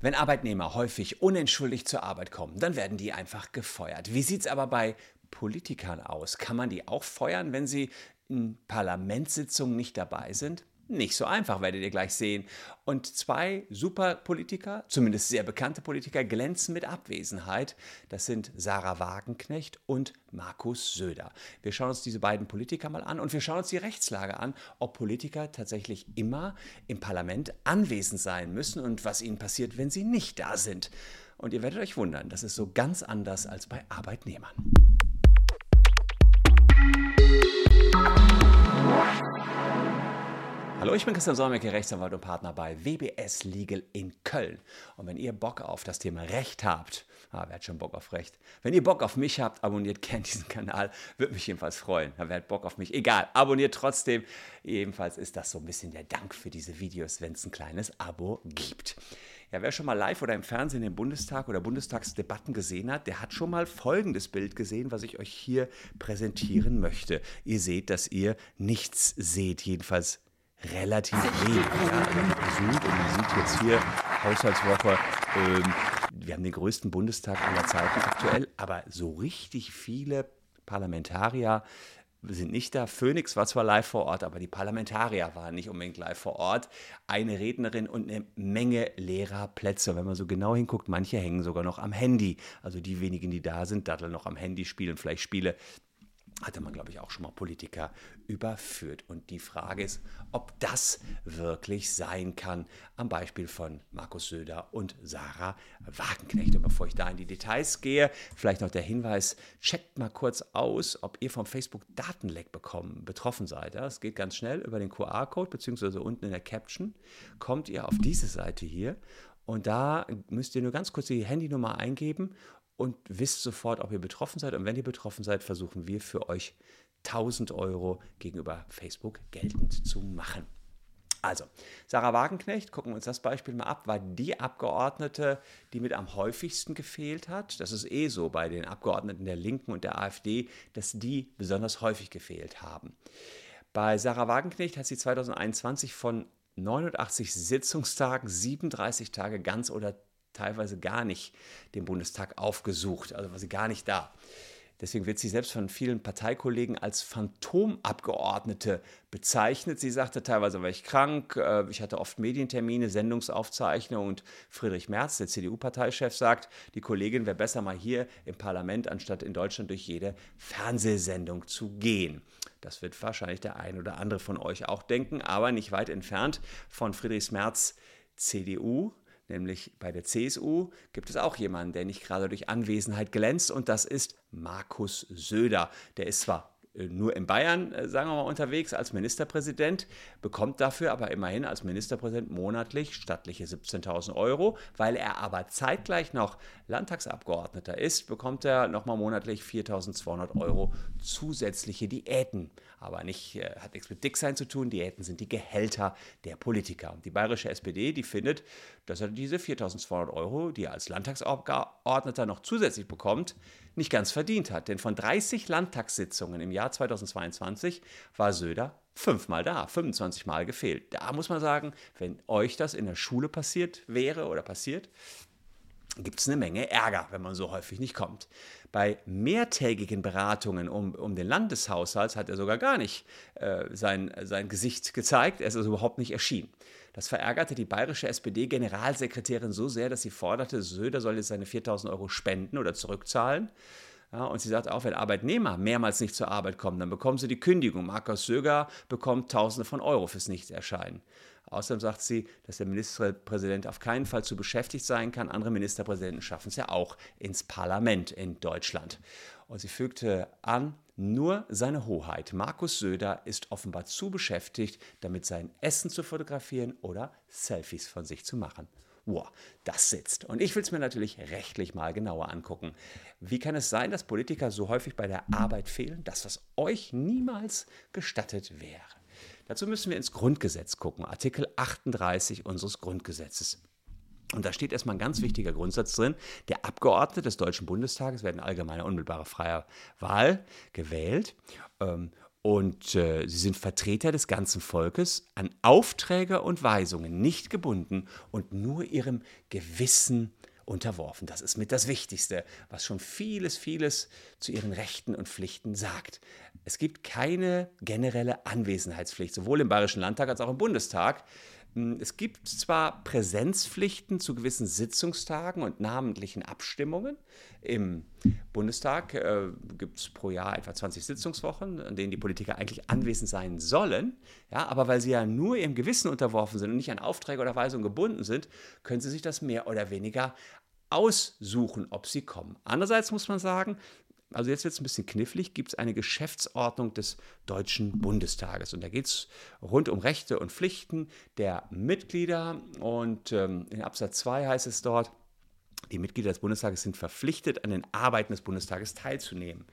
Wenn Arbeitnehmer häufig unentschuldigt zur Arbeit kommen, dann werden die einfach gefeuert. Wie sieht es aber bei Politikern aus? Kann man die auch feuern, wenn sie in Parlamentssitzungen nicht dabei sind? Nicht so einfach, werdet ihr gleich sehen. Und zwei Superpolitiker, zumindest sehr bekannte Politiker, glänzen mit Abwesenheit. Das sind Sarah Wagenknecht und Markus Söder. Wir schauen uns diese beiden Politiker mal an und wir schauen uns die Rechtslage an, ob Politiker tatsächlich immer im Parlament anwesend sein müssen und was ihnen passiert, wenn sie nicht da sind. Und ihr werdet euch wundern, das ist so ganz anders als bei Arbeitnehmern. Hallo, ich bin Christian Solmecke, Rechtsanwalt und Partner bei WBS Legal in Köln. Und wenn ihr Bock auf das Thema Recht habt, ah, wer hat schon Bock auf Recht? Wenn ihr Bock auf mich habt, abonniert gerne diesen Kanal, würde mich jedenfalls freuen. wer hat Bock auf mich? Egal, abonniert trotzdem. Jedenfalls ist das so ein bisschen der Dank für diese Videos, wenn es ein kleines Abo gibt. Ja, wer schon mal live oder im Fernsehen den Bundestag oder Bundestagsdebatten gesehen hat, der hat schon mal folgendes Bild gesehen, was ich euch hier präsentieren möchte. Ihr seht, dass ihr nichts seht, jedenfalls relativ wenig. Also und man sieht jetzt hier Haushaltswoche, ähm, wir haben den größten Bundestag aller Zeiten aktuell, aber so richtig viele Parlamentarier sind nicht da. Phoenix war zwar live vor Ort, aber die Parlamentarier waren nicht unbedingt live vor Ort. Eine Rednerin und eine Menge leerer Plätze. Wenn man so genau hinguckt, manche hängen sogar noch am Handy. Also die wenigen, die da sind, datteln noch am Handy, spielen vielleicht Spiele, hatte man, glaube ich, auch schon mal Politiker überführt. Und die Frage ist, ob das wirklich sein kann, am Beispiel von Markus Söder und Sarah Wagenknecht. Und bevor ich da in die Details gehe, vielleicht noch der Hinweis, checkt mal kurz aus, ob ihr vom Facebook-Datenleck betroffen seid. Es geht ganz schnell über den QR-Code, beziehungsweise unten in der Caption, kommt ihr auf diese Seite hier und da müsst ihr nur ganz kurz die Handynummer eingeben und wisst sofort, ob ihr betroffen seid. Und wenn ihr betroffen seid, versuchen wir für euch 1000 Euro gegenüber Facebook geltend zu machen. Also, Sarah Wagenknecht, gucken wir uns das Beispiel mal ab, war die Abgeordnete, die mit am häufigsten gefehlt hat. Das ist eh so bei den Abgeordneten der Linken und der AfD, dass die besonders häufig gefehlt haben. Bei Sarah Wagenknecht hat sie 2021 von 89 Sitzungstagen 37 Tage ganz oder teilweise gar nicht den Bundestag aufgesucht, also war sie gar nicht da. Deswegen wird sie selbst von vielen Parteikollegen als Phantomabgeordnete bezeichnet. Sie sagte, teilweise war ich krank, äh, ich hatte oft Medientermine, Sendungsaufzeichnungen und Friedrich Merz, der CDU-Parteichef, sagt, die Kollegin wäre besser mal hier im Parlament, anstatt in Deutschland durch jede Fernsehsendung zu gehen. Das wird wahrscheinlich der ein oder andere von euch auch denken, aber nicht weit entfernt von Friedrichs Merz CDU, nämlich bei der CSU, gibt es auch jemanden, der nicht gerade durch Anwesenheit glänzt und das ist Markus Söder. Der ist zwar nur in Bayern, äh, sagen wir mal, unterwegs als Ministerpräsident, bekommt dafür aber immerhin als Ministerpräsident monatlich stattliche 17.000 Euro. Weil er aber zeitgleich noch Landtagsabgeordneter ist, bekommt er nochmal monatlich 4.200 Euro zusätzliche Diäten. Aber nicht, äh, hat nichts mit Dicksein zu tun, Diäten sind die Gehälter der Politiker. Und die bayerische SPD, die findet, dass er diese 4.200 Euro, die er als Landtagsabgeordneter noch zusätzlich bekommt, nicht ganz verdient hat. Denn von 30 Landtagssitzungen im Jahr 2022 war Söder fünfmal da, 25 Mal gefehlt. Da muss man sagen, wenn euch das in der Schule passiert wäre oder passiert, gibt es eine Menge Ärger, wenn man so häufig nicht kommt. Bei mehrtägigen Beratungen um, um den Landeshaushalt hat er sogar gar nicht äh, sein, sein Gesicht gezeigt, er ist also überhaupt nicht erschienen. Das verärgerte die bayerische SPD-Generalsekretärin so sehr, dass sie forderte, Söder soll jetzt seine 4000 Euro spenden oder zurückzahlen. Ja, und sie sagt auch, wenn Arbeitnehmer mehrmals nicht zur Arbeit kommen, dann bekommen sie die Kündigung. Markus Söger bekommt Tausende von Euro fürs Nichterscheinen. Außerdem sagt sie, dass der Ministerpräsident auf keinen Fall zu beschäftigt sein kann. Andere Ministerpräsidenten schaffen es ja auch ins Parlament in Deutschland. Und sie fügte an, nur seine Hoheit, Markus Söder, ist offenbar zu beschäftigt, damit sein Essen zu fotografieren oder Selfies von sich zu machen. Wow, das sitzt. Und ich will es mir natürlich rechtlich mal genauer angucken. Wie kann es sein, dass Politiker so häufig bei der Arbeit fehlen, dass das euch niemals gestattet wäre? Dazu müssen wir ins Grundgesetz gucken, Artikel 38 unseres Grundgesetzes. Und da steht erstmal ein ganz wichtiger Grundsatz drin. Der Abgeordnete des Deutschen Bundestages werden allgemeiner unmittelbarer freier Wahl gewählt. Ähm, Und äh, sie sind Vertreter des ganzen Volkes, an Aufträge und Weisungen nicht gebunden und nur ihrem Gewissen unterworfen. Das ist mit das Wichtigste, was schon vieles, vieles zu ihren Rechten und Pflichten sagt. Es gibt keine generelle Anwesenheitspflicht, sowohl im Bayerischen Landtag als auch im Bundestag. Hm, es gibt zwar Präsenzpflichten zu gewissen Sitzungstagen und namentlichen Abstimmungen. Im Bundestag äh, gibt es pro Jahr etwa 20 Sitzungswochen, an denen die Politiker eigentlich anwesend sein sollen. Ja, aber weil sie ja nur ihrem Gewissen unterworfen sind und nicht an Aufträge oder Weisungen gebunden sind, können sie sich das mehr oder weniger aussuchen, ob sie kommen. Andererseits muss man sagen, also jetzt wird es ein bisschen knifflig, gibt es eine Geschäftsordnung des Deutschen Bundestages. Und da geht es rund um Rechte und Pflichten der Mitglieder. Und ähm, in Absatz 2 heißt es dort, die Mitglieder des Bundestages sind verpflichtet, an den Arbeiten des Bundestages teilzunehmen.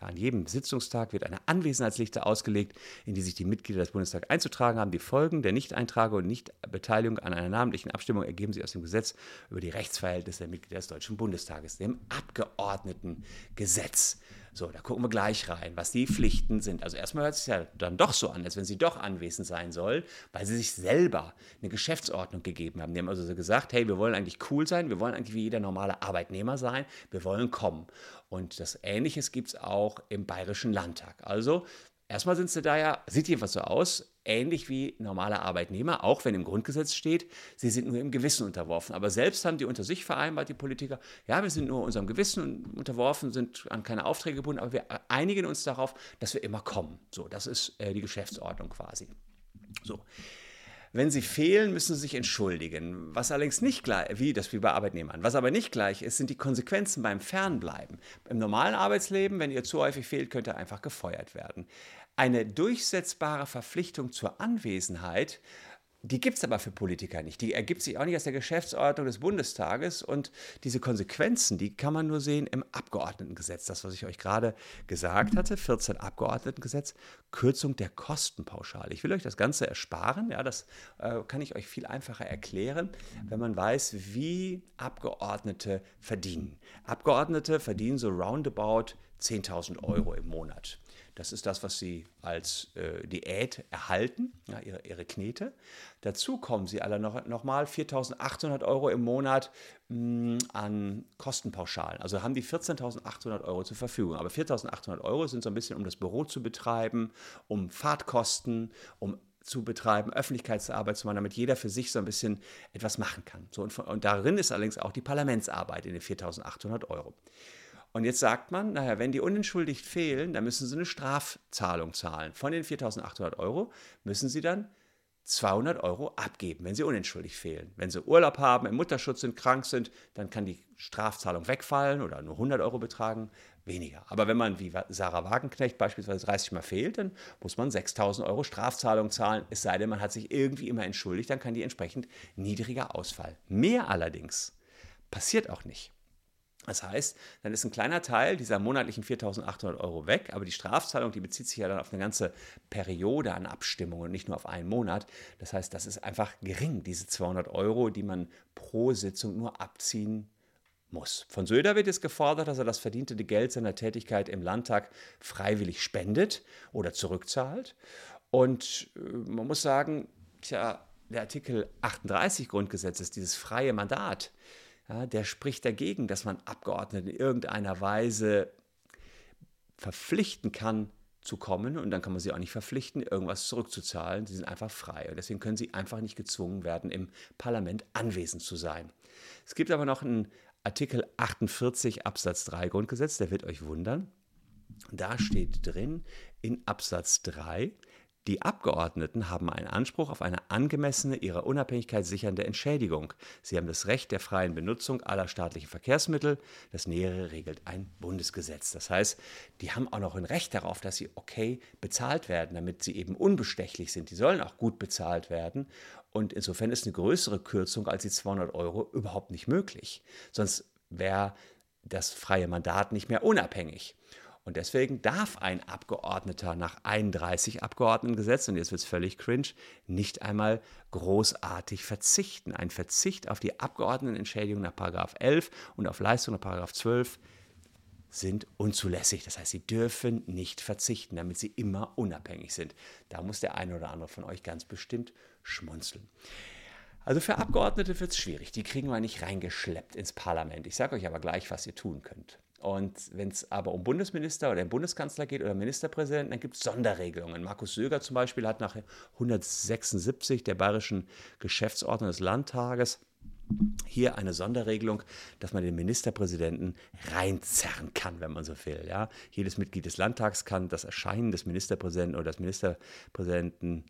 Ja, an jedem Sitzungstag wird eine Anwesenheitsliste ausgelegt, in die sich die Mitglieder des Bundestags einzutragen haben. Die Folgen der Nichteintrage und Nichtbeteiligung an einer namentlichen Abstimmung ergeben sich aus dem Gesetz über die Rechtsverhältnisse der Mitglieder des Deutschen Bundestages, dem Abgeordnetengesetz. So, da gucken wir gleich rein, was die Pflichten sind. Also erstmal hört es sich ja dann doch so an, als wenn sie doch anwesend sein soll, weil sie sich selber eine Geschäftsordnung gegeben haben. Die haben also so gesagt, hey, wir wollen eigentlich cool sein, wir wollen eigentlich wie jeder normale Arbeitnehmer sein, wir wollen kommen. Und das Ähnliches gibt es auch im Bayerischen Landtag. Also erstmal sind sie da ja, sieht jedenfalls so aus, ähnlich wie normale Arbeitnehmer, auch wenn im Grundgesetz steht, sie sind nur im Gewissen unterworfen. Aber selbst haben die unter sich vereinbart, die Politiker, ja, wir sind nur unserem Gewissen unterworfen, sind an keine Aufträge gebunden, aber wir einigen uns darauf, dass wir immer kommen. So, das ist äh, die Geschäftsordnung quasi. So. Wenn sie fehlen, müssen sie sich entschuldigen. Was allerdings nicht gleich, wie das wie bei Arbeitnehmern. Was aber nicht gleich ist, sind die Konsequenzen beim Fernbleiben. Im normalen Arbeitsleben, wenn ihr zu häufig fehlt, könnt ihr einfach gefeuert werden. Eine durchsetzbare Verpflichtung zur Anwesenheit die gibt es aber für Politiker nicht. Die ergibt sich auch nicht aus der Geschäftsordnung des Bundestages. Und diese Konsequenzen, die kann man nur sehen im Abgeordnetengesetz. Das, was ich euch gerade gesagt hatte, 14 Abgeordnetengesetz, Kürzung der Kostenpauschale. Ich will euch das Ganze ersparen. Ja, das äh, kann ich euch viel einfacher erklären, wenn man weiß, wie Abgeordnete verdienen. Abgeordnete verdienen so roundabout 10.000 Euro im Monat. Das ist das, was sie als äh, Diät erhalten, ja, ihre, ihre Knete. Dazu kommen sie alle noch, noch mal 4.800 Euro im Monat mh, mm, an Kostenpauschalen. Also haben die 14.800 Euro zur Verfügung. Aber 4.800 Euro sind so ein bisschen, um das Büro zu betreiben, um Fahrtkosten, um zu betreiben, Öffentlichkeitsarbeit zu machen, damit jeder für sich so ein bisschen etwas machen kann. So, und, und darin ist allerdings auch die Parlamentsarbeit in den 4.800 Euro. Und jetzt sagt man, naja, wenn die unentschuldigt fehlen, dann müssen sie eine Strafzahlung zahlen. Von den 4.800 Euro müssen sie dann 200 Euro abgeben, wenn sie unentschuldigt fehlen. Wenn sie Urlaub haben, im Mutterschutz sind, krank sind, dann kann die Strafzahlung wegfallen oder nur 100 Euro betragen, weniger. Aber wenn man wie Sarah Wagenknecht beispielsweise 30 Mal fehlt, dann muss man 6.000 Euro Strafzahlung zahlen, es sei denn, man hat sich irgendwie immer entschuldigt, dann kann die entsprechend niedriger ausfallen. Mehr allerdings passiert auch nicht. Das heißt, dann ist ein kleiner Teil dieser monatlichen 4.800 Euro weg, aber die Strafzahlung, die bezieht sich ja dann auf eine ganze Periode an Abstimmungen und nicht nur auf einen Monat. Das heißt, das ist einfach gering, diese 200 Euro, die man pro Sitzung nur abziehen muss. Von Söder wird jetzt gefordert, dass er das verdiente Geld seiner Tätigkeit im Landtag freiwillig spendet oder zurückzahlt. Und äh, man muss sagen, tja, der Artikel 38 Grundgesetzes, dieses freie Mandat, ja, der spricht dagegen, dass man Abgeordnete in irgendeiner Weise verpflichten kann, zu kommen und dann kann man sie auch nicht verpflichten, irgendwas zurückzuzahlen. Sie sind einfach frei und deswegen können sie einfach nicht gezwungen werden, im Parlament anwesend zu sein. Es gibt aber noch einen Artikel 48 Absatz 3 Grundgesetz, der wird euch wundern. Da steht drin in Absatz 3, die Abgeordneten haben einen Anspruch auf eine angemessene, ihrer Unabhängigkeit sichernde Entschädigung. Sie haben das Recht der freien Benutzung aller staatlichen Verkehrsmittel. Das Nähere regelt ein Bundesgesetz. Das heißt, die haben auch noch ein Recht darauf, dass sie okay bezahlt werden, damit sie eben unbestechlich sind. Die sollen auch gut bezahlt werden. Und insofern ist eine größere Kürzung als die 200 Euro überhaupt nicht möglich. Sonst wäre das freie Mandat nicht mehr unabhängig. Und deswegen darf ein Abgeordneter nach 31 Abgeordnetengesetz, und jetzt wird es völlig cringe, nicht einmal großartig verzichten. Ein Verzicht auf die Abgeordnetenentschädigung nach 11 und auf Leistung nach 12 sind unzulässig. Das heißt, sie dürfen nicht verzichten, damit sie immer unabhängig sind. Da muss der eine oder andere von euch ganz bestimmt schmunzeln. Also für Abgeordnete wird es schwierig. Die kriegen wir nicht reingeschleppt ins Parlament. Ich sage euch aber gleich, was ihr tun könnt. Und wenn es aber um Bundesminister oder den Bundeskanzler geht oder Ministerpräsidenten, dann gibt es Sonderregelungen. Markus Söger zum Beispiel hat nach 176 der bayerischen Geschäftsordnung des Landtages hier eine Sonderregelung, dass man den Ministerpräsidenten reinzerren kann, wenn man so will. Ja? Jedes Mitglied des Landtags kann das Erscheinen des Ministerpräsidenten oder des Ministerpräsidenten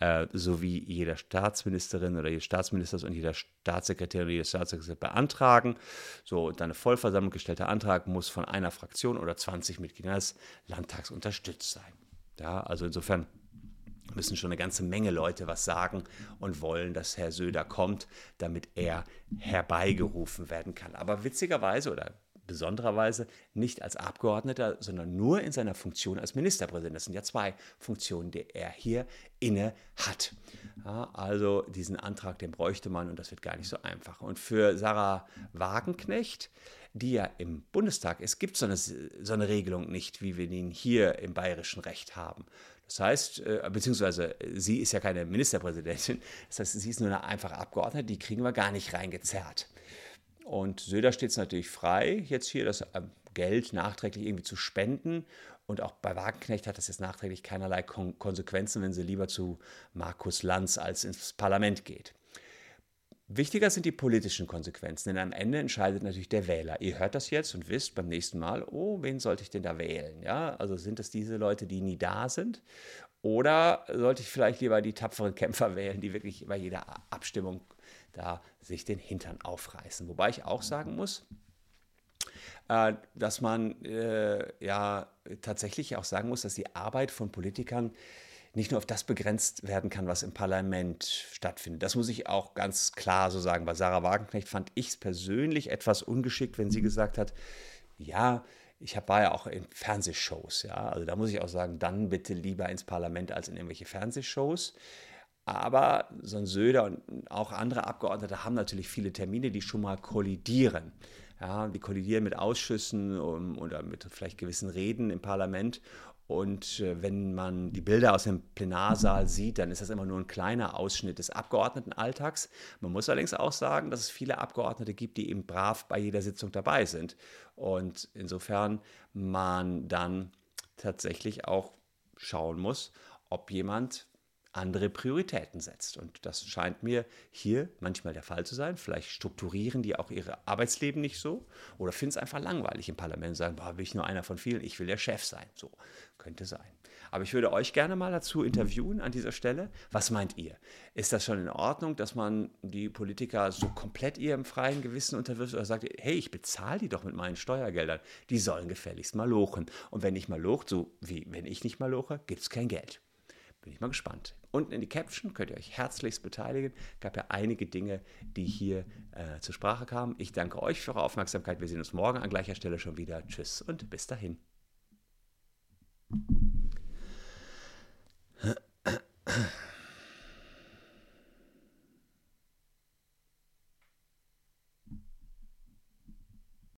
äh, sowie jeder Staatsministerin oder jedes Staatsministers und jeder Staatssekretär oder jedes Staatssekretär beantragen. So, und eine Vollversammlung gestellter Antrag muss von einer Fraktion oder 20 Mitgliedern des Landtags unterstützt sein. Ja, also insofern müssen schon eine ganze Menge Leute was sagen und wollen, dass Herr Söder kommt, damit er herbeigerufen werden kann. Aber witzigerweise oder besondererweise nicht als Abgeordneter, sondern nur in seiner Funktion als Ministerpräsident. Das sind ja zwei Funktionen, die er hier inne hat. Ja, also diesen Antrag, den bräuchte man und das wird gar nicht so einfach. Und für Sarah Wagenknecht, die ja im Bundestag ist, gibt es so so eine Regelung nicht, wie wir ihn hier im bayerischen Recht haben. Das heißt, äh, beziehungsweise sie ist ja keine Ministerpräsidentin, das heißt, sie ist nur eine einfache Abgeordnete, die kriegen wir gar nicht reingezerrt. Und Söder steht es natürlich frei, jetzt hier das äh, Geld nachträglich irgendwie zu spenden. Und auch bei Wagenknecht hat das jetzt nachträglich keinerlei Kon Konsequenzen, wenn sie lieber zu Markus Lanz als ins Parlament geht. Wichtiger sind die politischen Konsequenzen, denn am Ende entscheidet natürlich der Wähler. Ihr hört das jetzt und wisst beim nächsten Mal, oh, wen sollte ich denn da wählen? Ja, also sind es diese Leute, die nie da sind? Oder sollte ich vielleicht lieber die tapferen Kämpfer wählen, die wirklich bei jeder Abstimmung da sich den Hintern aufreißen? Wobei ich auch sagen muss, äh, dass man äh, ja tatsächlich auch sagen muss, dass die Arbeit von Politikern nicht nur auf das begrenzt werden kann, was im Parlament stattfindet. Das muss ich auch ganz klar so sagen. Bei Sarah Wagenknecht fand ich es persönlich etwas ungeschickt, wenn sie gesagt hat, ja, ich war ja auch in Fernsehshows, ja. Also da muss ich auch sagen, dann bitte lieber ins Parlament als in irgendwelche Fernsehshows. Aber so ein Söder und auch andere Abgeordnete haben natürlich viele Termine, die schon mal kollidieren. Ja, die kollidieren mit Ausschüssen oder mit vielleicht gewissen Reden im Parlament. Und äh, wenn man die Bilder aus dem Plenarsaal sieht, dann ist das immer nur ein kleiner Ausschnitt des Abgeordnetenalltags. Man muss allerdings auch sagen, dass es viele Abgeordnete gibt, die eben brav bei jeder Sitzung dabei sind. Und insofern man dann tatsächlich auch schauen muss, ob jemand andere Prioritäten setzt. Und das scheint mir hier manchmal der Fall zu sein. Vielleicht strukturieren die auch ihre Arbeitsleben nicht so oder finden es einfach langweilig im Parlament und sagen, boah, will ich nur einer von vielen, ich will der Chef sein. So könnte sein. Aber ich würde euch gerne mal dazu interviewen an dieser Stelle. Was meint ihr? Ist das schon in Ordnung, dass man die Politiker so komplett ihrem freien Gewissen unterwirft oder sagt, hey, ich bezahle die doch mit meinen Steuergeldern. Die sollen gefälligst mal lochen. Und wenn nicht mal locht, so wie wenn ich nicht mal loche, gibt es kein Geld. Bin ich mal gespannt. Unten in die Caption könnt ihr euch herzlichst beteiligen. Gab ja einige Dinge, die hier äh, zur Sprache kamen. Ich danke euch für eure Aufmerksamkeit. Wir sehen uns morgen an gleicher Stelle schon wieder. Tschüss und bis dahin.